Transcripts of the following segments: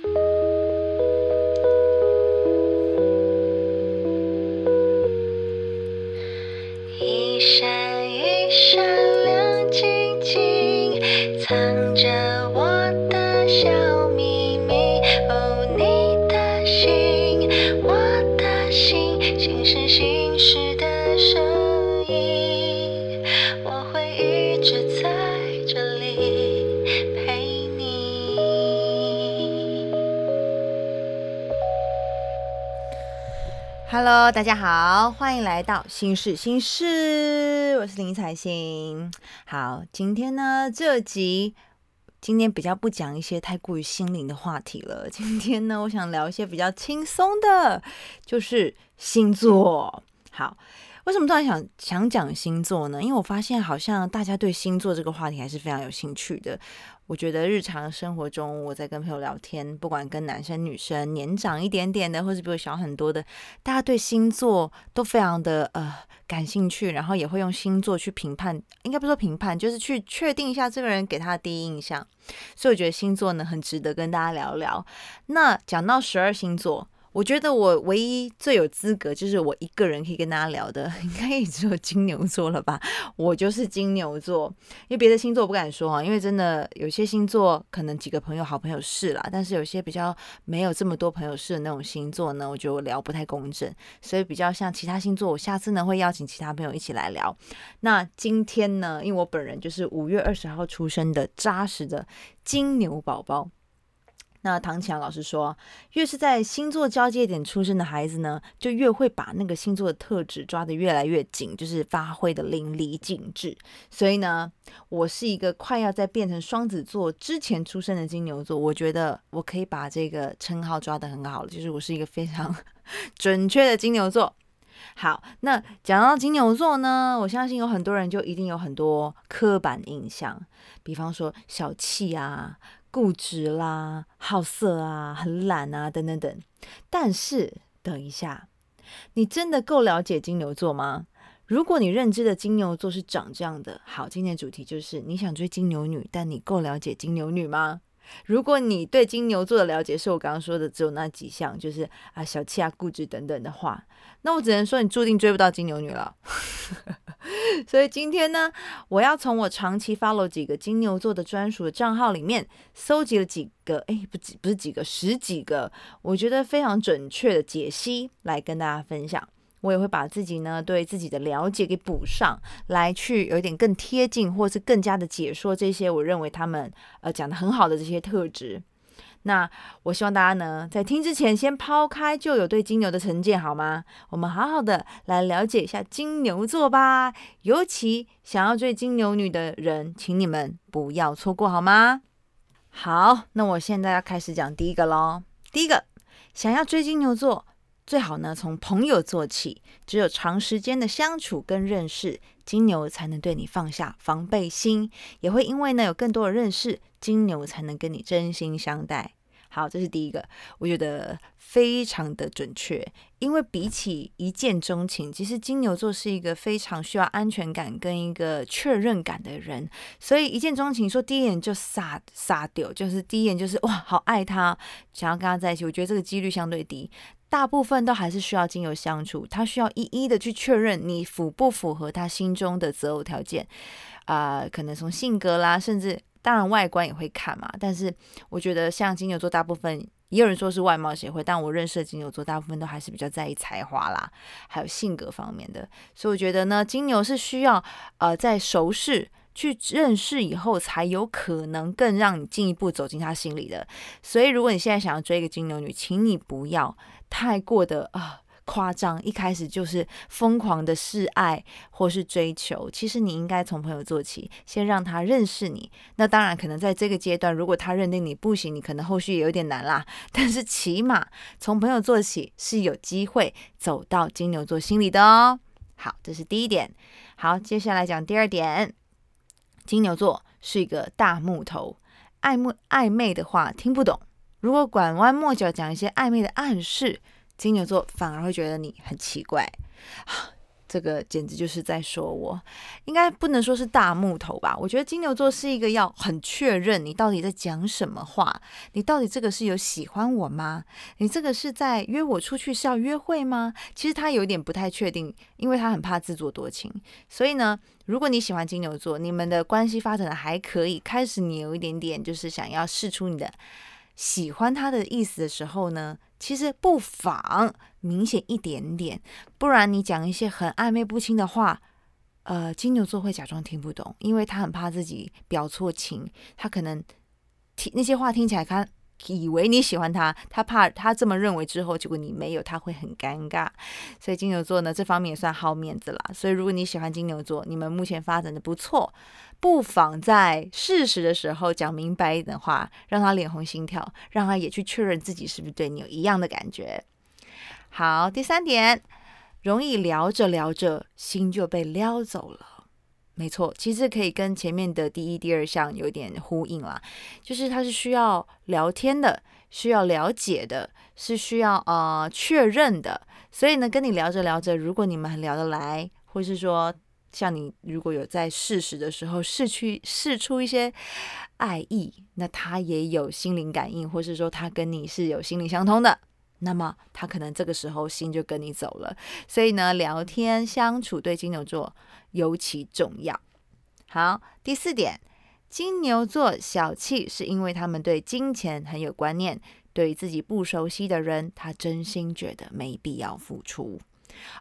一大家好，欢迎来到心事心事，我是林彩欣。好，今天呢这集，今天比较不讲一些太过于心灵的话题了。今天呢，我想聊一些比较轻松的，就是星座。好，为什么突然想想讲星座呢？因为我发现好像大家对星座这个话题还是非常有兴趣的。我觉得日常生活中，我在跟朋友聊天，不管跟男生女生，年长一点点的，或是比我小很多的，大家对星座都非常的呃感兴趣，然后也会用星座去评判，应该不说评判，就是去确定一下这个人给他的第一印象。所以我觉得星座呢很值得跟大家聊聊。那讲到十二星座。我觉得我唯一最有资格，就是我一个人可以跟大家聊的，应该也只有金牛座了吧？我就是金牛座，因为别的星座不敢说啊，因为真的有些星座可能几个朋友、好朋友是啦，但是有些比较没有这么多朋友是的那种星座呢，我觉得我聊不太公正，所以比较像其他星座，我下次呢会邀请其他朋友一起来聊。那今天呢，因为我本人就是五月二十号出生的扎实的金牛宝宝。那唐强老师说，越是在星座交界点出生的孩子呢，就越会把那个星座的特质抓得越来越紧，就是发挥的淋漓尽致。所以呢，我是一个快要在变成双子座之前出生的金牛座，我觉得我可以把这个称号抓得很好了，就是我是一个非常 准确的金牛座。好，那讲到金牛座呢，我相信有很多人就一定有很多刻板印象，比方说小气啊。固执啦、好色啊、很懒啊，等等等。但是，等一下，你真的够了解金牛座吗？如果你认知的金牛座是长这样的，好，今天的主题就是你想追金牛女，但你够了解金牛女吗？如果你对金牛座的了解是我刚刚说的只有那几项，就是啊小气啊、固执等等的话，那我只能说你注定追不到金牛女了。所以今天呢，我要从我长期 follow 几个金牛座的专属的账号里面，搜集了几个，哎，不几不是几个，十几个，我觉得非常准确的解析来跟大家分享。我也会把自己呢对自己的了解给补上来，去有一点更贴近，或是更加的解说这些我认为他们呃讲的很好的这些特质。那我希望大家呢在听之前先抛开就有对金牛的成见，好吗？我们好好的来了解一下金牛座吧。尤其想要追金牛女的人，请你们不要错过，好吗？好，那我现在要开始讲第一个喽。第一个，想要追金牛座。最好呢，从朋友做起。只有长时间的相处跟认识，金牛才能对你放下防备心，也会因为呢有更多的认识，金牛才能跟你真心相待。好，这是第一个，我觉得非常的准确。因为比起一见钟情，其实金牛座是一个非常需要安全感跟一个确认感的人，所以一见钟情说第一眼就撒撒丢，就是第一眼就是哇好爱他，想要跟他在一起，我觉得这个几率相对低。大部分都还是需要金牛相处，他需要一一的去确认你符不符合他心中的择偶条件，啊、可能从性格啦，甚至当然外观也会看嘛。但是我觉得像金牛座，大部分也有人说是外貌协会，但我认识的金牛座大部分都还是比较在意才华啦，还有性格方面的。所以我觉得呢，金牛是需要呃在熟识。去认识以后，才有可能更让你进一步走进他心里的。所以，如果你现在想要追一个金牛女，请你不要太过的啊夸张，一开始就是疯狂的示爱或是追求。其实你应该从朋友做起，先让他认识你。那当然，可能在这个阶段，如果他认定你不行，你可能后续也有点难啦。但是起码从朋友做起是有机会走到金牛座心里的哦。好，这是第一点。好，接下来讲第二点。金牛座是一个大木头，暧昧暧昧的话听不懂。如果拐弯抹角讲一些暧昧的暗示，金牛座反而会觉得你很奇怪。这个简直就是在说我，应该不能说是大木头吧？我觉得金牛座是一个要很确认你到底在讲什么话，你到底这个是有喜欢我吗？你这个是在约我出去是要约会吗？其实他有点不太确定，因为他很怕自作多情。所以呢，如果你喜欢金牛座，你们的关系发展的还可以，开始你有一点点就是想要试出你的喜欢他的意思的时候呢，其实不妨。明显一点点，不然你讲一些很暧昧不清的话，呃，金牛座会假装听不懂，因为他很怕自己表错情，他可能听那些话听起来，看以为你喜欢他，他怕他这么认为之后，结果你没有，他会很尴尬。所以金牛座呢，这方面也算好面子啦。所以如果你喜欢金牛座，你们目前发展的不错，不妨在适时的时候讲明白一点话，让他脸红心跳，让他也去确认自己是不是对你有一样的感觉。好，第三点，容易聊着聊着心就被撩走了。没错，其实可以跟前面的第一、第二项有点呼应啦，就是它是需要聊天的，需要了解的，是需要呃确认的。所以呢，跟你聊着聊着，如果你们很聊得来，或是说像你如果有在试时的时候试去试出一些爱意，那他也有心灵感应，或是说他跟你是有心灵相通的。那么他可能这个时候心就跟你走了，所以呢，聊天相处对金牛座尤其重要。好，第四点，金牛座小气是因为他们对金钱很有观念，对自己不熟悉的人，他真心觉得没必要付出。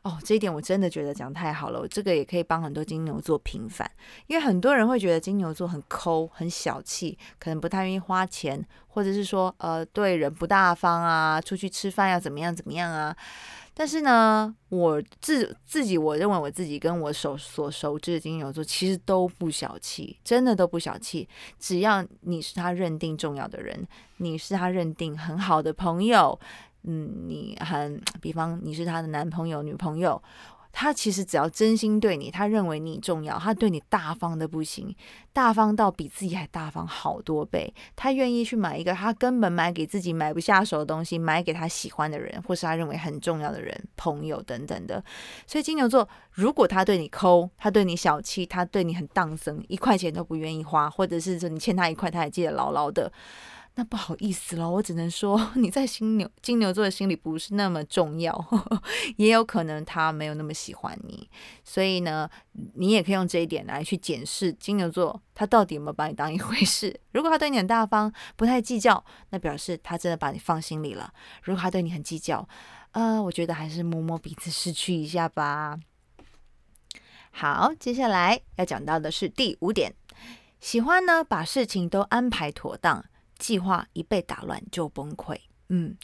哦，这一点我真的觉得讲太好了，我这个也可以帮很多金牛座平反，因为很多人会觉得金牛座很抠、很小气，可能不太愿意花钱，或者是说呃对人不大方啊，出去吃饭要怎么样怎么样啊。但是呢，我自自己我认为我自己跟我所所熟知的金牛座其实都不小气，真的都不小气。只要你是他认定重要的人，你是他认定很好的朋友。嗯，你很，比方你是他的男朋友、女朋友，他其实只要真心对你，他认为你重要，他对你大方的不行，大方到比自己还大方好多倍，他愿意去买一个他根本买给自己买不下手的东西，买给他喜欢的人，或是他认为很重要的人、朋友等等的。所以金牛座，如果他对你抠，他对你小气，他对你很荡生，一块钱都不愿意花，或者是说你欠他一块，他也记得牢牢的。那不好意思了，我只能说 你在金牛金牛座的心里不是那么重要，也有可能他没有那么喜欢你，所以呢，你也可以用这一点来去检视金牛座他到底有没有把你当一回事。如果他对你很大方，不太计较，那表示他真的把你放心里了。如果他对你很计较，呃，我觉得还是摸摸鼻子失去一下吧。好，接下来要讲到的是第五点，喜欢呢把事情都安排妥当。计划一被打乱就崩溃，嗯。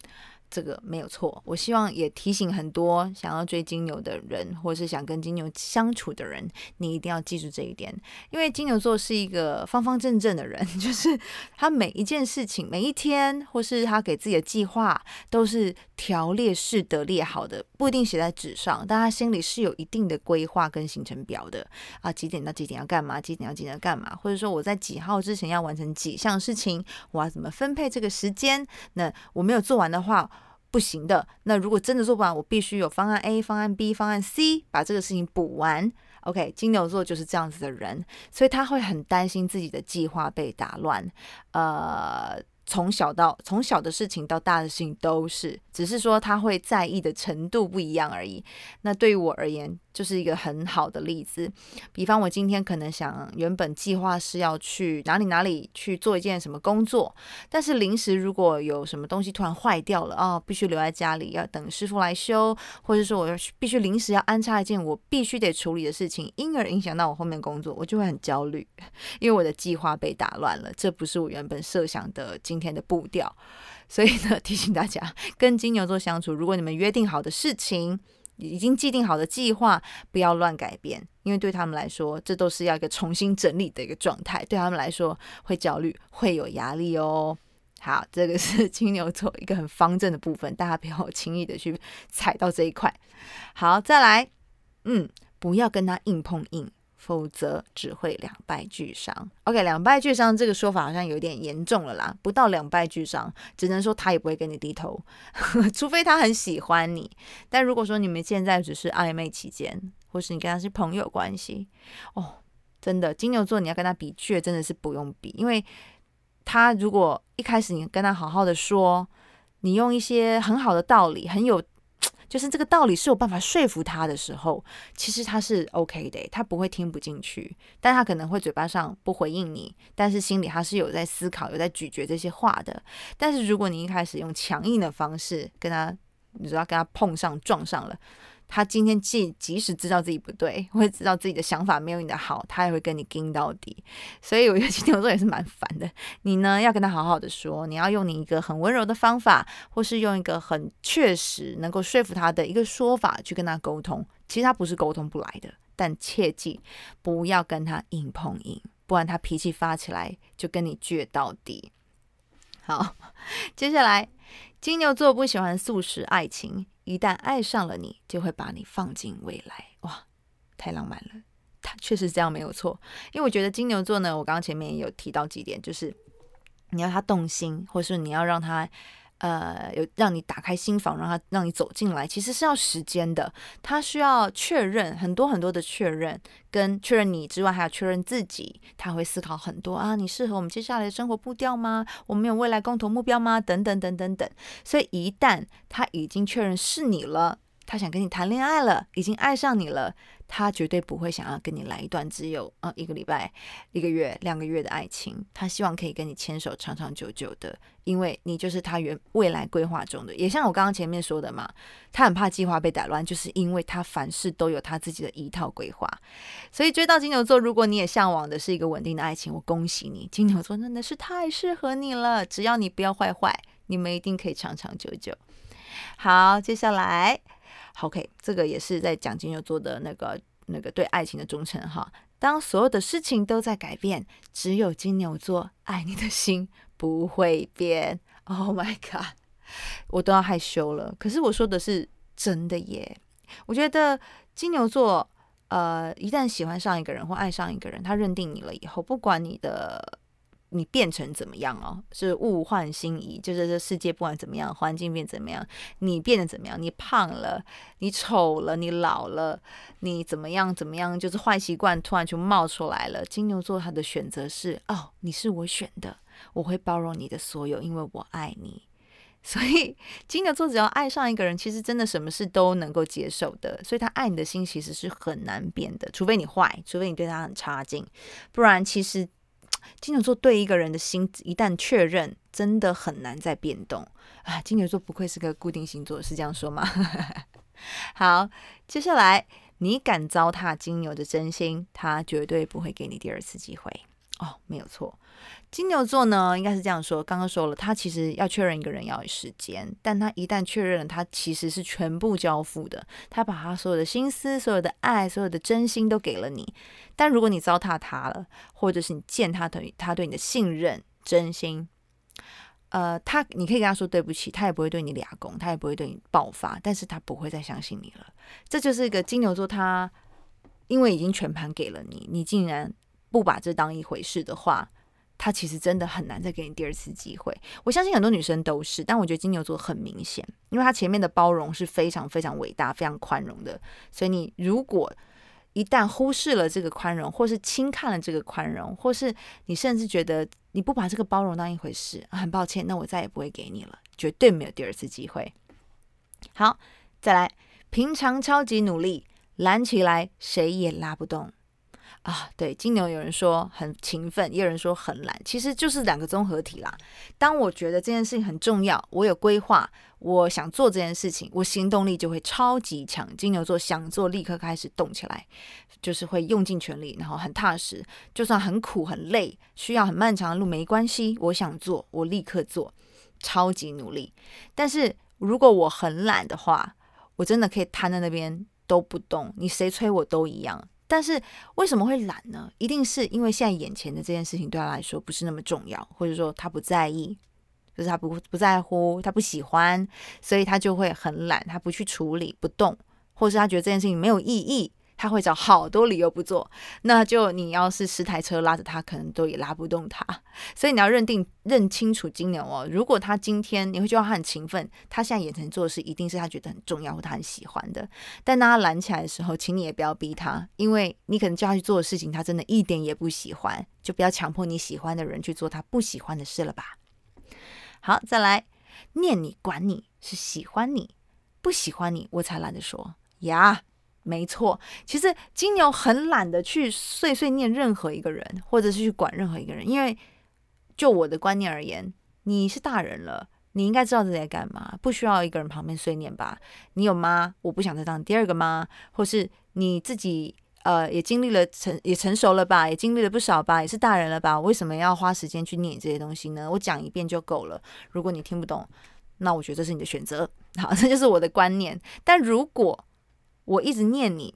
这个没有错，我希望也提醒很多想要追金牛的人，或是想跟金牛相处的人，你一定要记住这一点，因为金牛座是一个方方正正的人，就是他每一件事情、每一天，或是他给自己的计划，都是条列式的列好的，不一定写在纸上，但他心里是有一定的规划跟行程表的啊，几点到几点要干嘛，几点要几点要干嘛，或者说我在几号之前要完成几项事情，我要怎么分配这个时间？那我没有做完的话。不行的。那如果真的做不完，我必须有方案 A、方案 B、方案 C，把这个事情补完。OK，金牛座就是这样子的人，所以他会很担心自己的计划被打乱。呃。从小到从小的事情到大的事情都是，只是说他会在意的程度不一样而已。那对于我而言，就是一个很好的例子。比方我今天可能想原本计划是要去哪里哪里去做一件什么工作，但是临时如果有什么东西突然坏掉了啊，必须留在家里要等师傅来修，或者说我要必须临时要安插一件我必须得处理的事情，因而影响到我后面工作，我就会很焦虑，因为我的计划被打乱了。这不是我原本设想的今。天的步调，所以呢，提醒大家，跟金牛座相处，如果你们约定好的事情，已经既定好的计划，不要乱改变，因为对他们来说，这都是要一个重新整理的一个状态，对他们来说会焦虑，会有压力哦。好，这个是金牛座一个很方正的部分，大家不要轻易的去踩到这一块。好，再来，嗯，不要跟他硬碰硬。否则只会两败俱伤。OK，两败俱伤这个说法好像有点严重了啦，不到两败俱伤，只能说他也不会跟你低头，除非他很喜欢你。但如果说你们现在只是暧昧期间，或是你跟他是朋友关系，哦，真的金牛座你要跟他比倔，真的是不用比，因为他如果一开始你跟他好好的说，你用一些很好的道理，很有。就是这个道理是有办法说服他的时候，其实他是 OK 的，他不会听不进去，但他可能会嘴巴上不回应你，但是心里他是有在思考、有在咀嚼这些话的。但是如果你一开始用强硬的方式跟他，你知道跟他碰上撞上了。他今天即即使知道自己不对，会知道自己的想法没有你的好，他也会跟你硬到底。所以我觉得金牛座也是蛮烦的。你呢要跟他好好的说，你要用你一个很温柔的方法，或是用一个很确实能够说服他的一个说法去跟他沟通。其实他不是沟通不来的，但切记不要跟他硬碰硬，不然他脾气发起来就跟你倔到底。好，接下来金牛座不喜欢速食爱情。一旦爱上了你，就会把你放进未来。哇，太浪漫了！他确实这样没有错，因为我觉得金牛座呢，我刚刚前面也有提到几点，就是你要他动心，或是你要让他。呃，有让你打开心房，让他让你走进来，其实是要时间的。他需要确认很多很多的确认，跟确认你之外，还要确认自己。他会思考很多啊，你适合我们接下来的生活步调吗？我们有未来共同目标吗？等等等等等。所以一旦他已经确认是你了，他想跟你谈恋爱了，已经爱上你了。他绝对不会想要跟你来一段只有呃一个礼拜、一个月、两个月的爱情。他希望可以跟你牵手长长久久的，因为你就是他原未来规划中的。也像我刚刚前面说的嘛，他很怕计划被打乱，就是因为他凡事都有他自己的一套规划。所以追到金牛座，如果你也向往的是一个稳定的爱情，我恭喜你，金牛座真的是太适合你了。只要你不要坏坏，你们一定可以长长久久。好，接下来。OK，这个也是在讲金牛座的那个那个对爱情的忠诚哈。当所有的事情都在改变，只有金牛座爱你的心不会变。Oh my god，我都要害羞了。可是我说的是真的耶。我觉得金牛座呃，一旦喜欢上一个人或爱上一个人，他认定你了以后，不管你的。你变成怎么样哦？是物换星移，就是这世界不管怎么样，环境变怎么样，你变得怎么样？你胖了，你丑了，你老了，你怎么样？怎么样？就是坏习惯突然就冒出来了。金牛座他的选择是：哦，你是我选的，我会包容你的所有，因为我爱你。所以金牛座只要爱上一个人，其实真的什么事都能够接受的。所以他爱你的心其实是很难变的，除非你坏，除非你对他很差劲，不然其实。金牛座对一个人的心一旦确认，真的很难再变动啊！金牛座不愧是个固定星座，是这样说吗？好，接下来你敢糟蹋金牛的真心，他绝对不会给你第二次机会哦，没有错。金牛座呢，应该是这样说。刚刚说了，他其实要确认一个人要有时间，但他一旦确认了，他其实是全部交付的。他把他所有的心思、所有的爱、所有的真心都给了你。但如果你糟蹋他了，或者是你见他等于他对你的信任、真心，呃，他你可以跟他说对不起，他也不会对你俩攻，他也不会对你爆发，但是他不会再相信你了。这就是一个金牛座，他因为已经全盘给了你，你竟然不把这当一回事的话。他其实真的很难再给你第二次机会，我相信很多女生都是，但我觉得金牛座很明显，因为他前面的包容是非常非常伟大、非常宽容的，所以你如果一旦忽视了这个宽容，或是轻看了这个宽容，或是你甚至觉得你不把这个包容当一回事，很抱歉，那我再也不会给你了，绝对没有第二次机会。好，再来，平常超级努力，拦起来谁也拉不动。啊，对，金牛有人说很勤奋，也有人说很懒，其实就是两个综合体啦。当我觉得这件事情很重要，我有规划，我想做这件事情，我行动力就会超级强。金牛座想做，立刻开始动起来，就是会用尽全力，然后很踏实，就算很苦很累，需要很漫长的路没关系，我想做，我立刻做，超级努力。但是如果我很懒的话，我真的可以瘫在那边都不动，你谁催我都一样。但是为什么会懒呢？一定是因为现在眼前的这件事情对他来说不是那么重要，或者说他不在意，就是他不不在乎，他不喜欢，所以他就会很懒，他不去处理，不动，或是他觉得这件事情没有意义，他会找好多理由不做。那就你要是十台车拉着他，可能都也拉不动他。所以你要认定认清楚金牛哦。如果他今天你会觉得他很勤奋，他现在眼前做的事一定是他觉得很重要或他很喜欢的。但当他懒起来的时候，请你也不要逼他，因为你可能叫他去做的事情，他真的一点也不喜欢。就不要强迫你喜欢的人去做他不喜欢的事了吧。好，再来念你管你是喜欢你不喜欢你，我才懒得说呀。没错，其实金牛很懒得去碎碎念任何一个人，或者是去管任何一个人，因为就我的观念而言，你是大人了，你应该知道自己在干嘛，不需要一个人旁边碎念吧？你有妈，我不想再当第二个妈，或是你自己呃也经历了成也成熟了吧，也经历了不少吧，也是大人了吧？为什么要花时间去念这些东西呢？我讲一遍就够了。如果你听不懂，那我觉得这是你的选择。好，这就是我的观念。但如果我一直念你，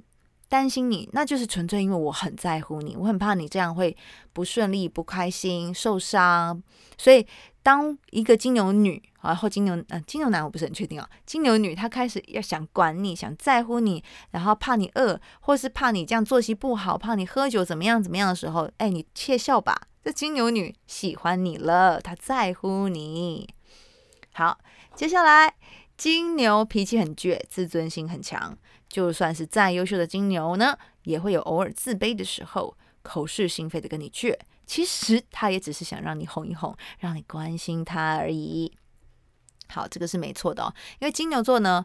担心你，那就是纯粹因为我很在乎你，我很怕你这样会不顺利、不开心、受伤。所以，当一个金牛女啊，或金牛嗯金牛男，我不是很确定啊。金牛女她开始要想管你，想在乎你，然后怕你饿，或是怕你这样作息不好，怕你喝酒怎么样怎么样的时候，哎，你窃笑吧，这金牛女喜欢你了，她在乎你。好，接下来金牛脾气很倔，自尊心很强。就算是再优秀的金牛呢，也会有偶尔自卑的时候，口是心非的跟你倔。其实他也只是想让你哄一哄，让你关心他而已。好，这个是没错的哦。因为金牛座呢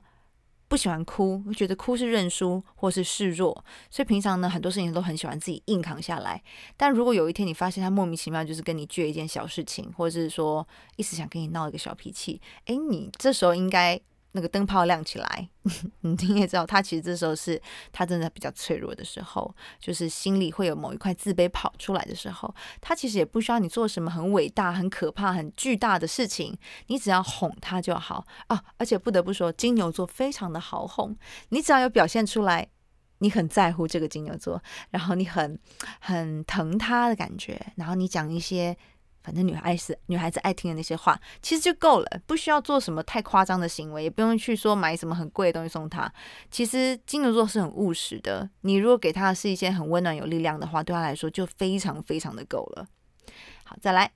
不喜欢哭，觉得哭是认输或是示弱，所以平常呢很多事情都很喜欢自己硬扛下来。但如果有一天你发现他莫名其妙就是跟你倔一件小事情，或者是说一直想跟你闹一个小脾气，诶，你这时候应该。那个灯泡亮起来，你也知道，他其实这时候是他真的比较脆弱的时候，就是心里会有某一块自卑跑出来的时候。他其实也不需要你做什么很伟大、很可怕、很巨大的事情，你只要哄他就好啊。而且不得不说，金牛座非常的好哄，你只要有表现出来，你很在乎这个金牛座，然后你很很疼他的感觉，然后你讲一些。反正女孩子女孩子爱听的那些话，其实就够了，不需要做什么太夸张的行为，也不用去说买什么很贵的东西送她。其实金牛座是很务实的，你如果给他的是一些很温暖有力量的话，对他来说就非常非常的够了。好，再来。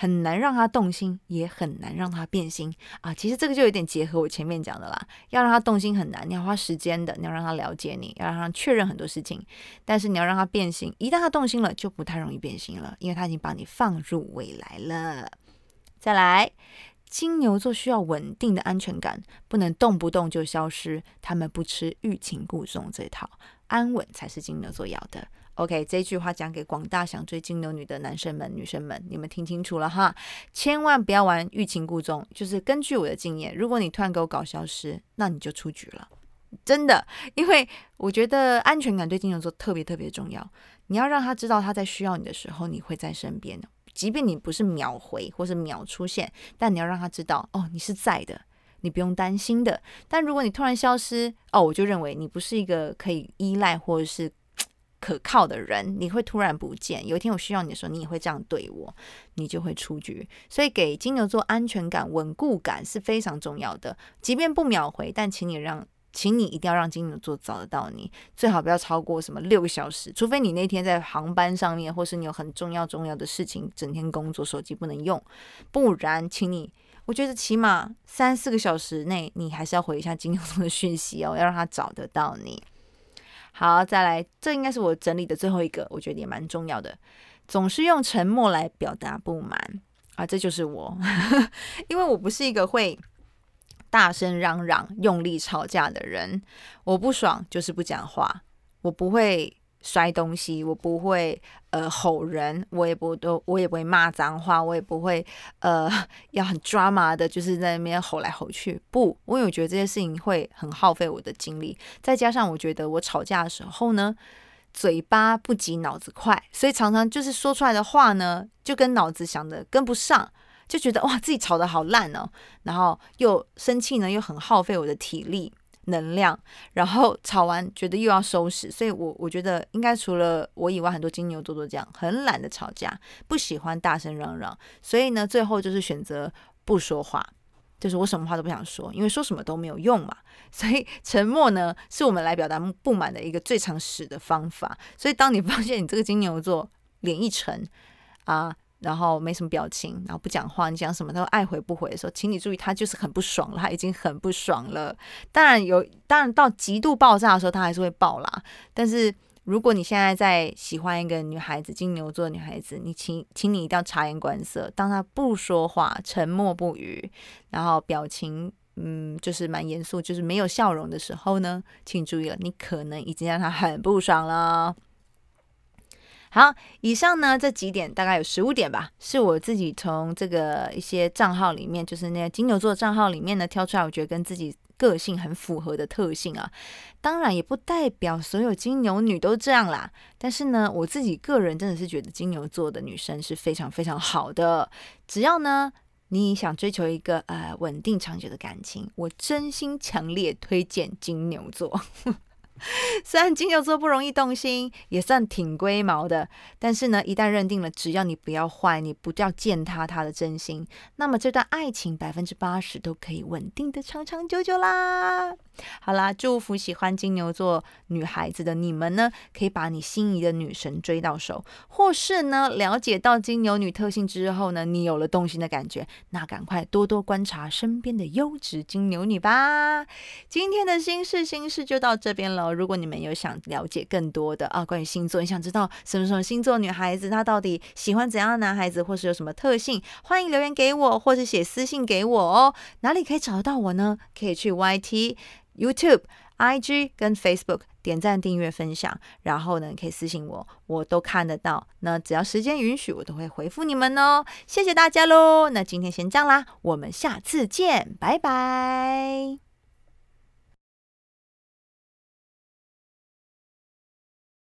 很难让他动心，也很难让他变心啊！其实这个就有点结合我前面讲的啦。要让他动心很难，你要花时间的，你要让他了解你，要让他确认很多事情。但是你要让他变心，一旦他动心了，就不太容易变心了，因为他已经把你放入未来了。再来，金牛座需要稳定的安全感，不能动不动就消失。他们不吃欲擒故纵这套，安稳才是金牛座要的。OK，这句话讲给广大想追金牛女的男生们、女生们，你们听清楚了哈，千万不要玩欲擒故纵。就是根据我的经验，如果你突然给我搞消失，那你就出局了，真的。因为我觉得安全感对金牛座特别特别重要，你要让他知道他在需要你的时候你会在身边，即便你不是秒回或是秒出现，但你要让他知道哦，你是在的，你不用担心的。但如果你突然消失，哦，我就认为你不是一个可以依赖或者是。可靠的人，你会突然不见。有一天我需要你的时候，你也会这样对我，你就会出局。所以给金牛座安全感、稳固感是非常重要的。即便不秒回，但请你让，请你一定要让金牛座找得到你，最好不要超过什么六个小时，除非你那天在航班上面，或是你有很重要重要的事情，整天工作，手机不能用，不然，请你，我觉得起码三四个小时内，你还是要回一下金牛座的讯息哦，要让他找得到你。好，再来，这应该是我整理的最后一个，我觉得也蛮重要的。总是用沉默来表达不满啊，这就是我，因为我不是一个会大声嚷嚷、用力吵架的人，我不爽就是不讲话，我不会。摔东西，我不会呃吼人，我也不都，我也不会骂脏话，我也不会呃 要很抓马的，就是在那边吼来吼去。不，我有觉得这些事情会很耗费我的精力，再加上我觉得我吵架的时候呢，嘴巴不及脑子快，所以常常就是说出来的话呢，就跟脑子想的跟不上，就觉得哇自己吵得好烂哦，然后又生气呢，又很耗费我的体力。能量，然后吵完觉得又要收拾，所以我我觉得应该除了我以外，很多金牛座都这样，很懒得吵架，不喜欢大声嚷嚷，所以呢，最后就是选择不说话。就是我什么话都不想说，因为说什么都没有用嘛。所以沉默呢，是我们来表达不满的一个最常使的方法。所以当你发现你这个金牛座脸一沉啊，然后没什么表情，然后不讲话，你讲什么他都爱回不回的时候，请你注意，他就是很不爽了，他已经很不爽了。当然有，当然到极度爆炸的时候，他还是会爆啦。但是如果你现在在喜欢一个女孩子，金牛座女孩子，你请，请你一定要察言观色。当他不说话，沉默不语，然后表情，嗯，就是蛮严肃，就是没有笑容的时候呢，请注意了，你可能已经让他很不爽了。好，以上呢这几点大概有十五点吧，是我自己从这个一些账号里面，就是那个金牛座账号里面呢挑出来，我觉得跟自己个性很符合的特性啊。当然也不代表所有金牛女都这样啦，但是呢，我自己个人真的是觉得金牛座的女生是非常非常好的。只要呢你想追求一个呃稳定长久的感情，我真心强烈推荐金牛座。虽然金牛座不容易动心，也算挺龟毛的，但是呢，一旦认定了，只要你不要坏，你不要践踏他的真心，那么这段爱情百分之八十都可以稳定的长长久久啦。好啦，祝福喜欢金牛座女孩子的你们呢，可以把你心仪的女神追到手，或是呢，了解到金牛女特性之后呢，你有了动心的感觉，那赶快多多观察身边的优质金牛女吧。今天的心事心事就到这边了。如果你们有想了解更多的啊，关于星座，你想知道什么什么星座女孩子她到底喜欢怎样的男孩子，或是有什么特性，欢迎留言给我，或是写私信给我哦。哪里可以找得到我呢？可以去 YT。YouTube、IG 跟 Facebook 点赞、订阅、分享，然后呢，可以私信我，我都看得到。那只要时间允许，我都会回复你们哦。谢谢大家喽！那今天先这样啦，我们下次见，拜拜。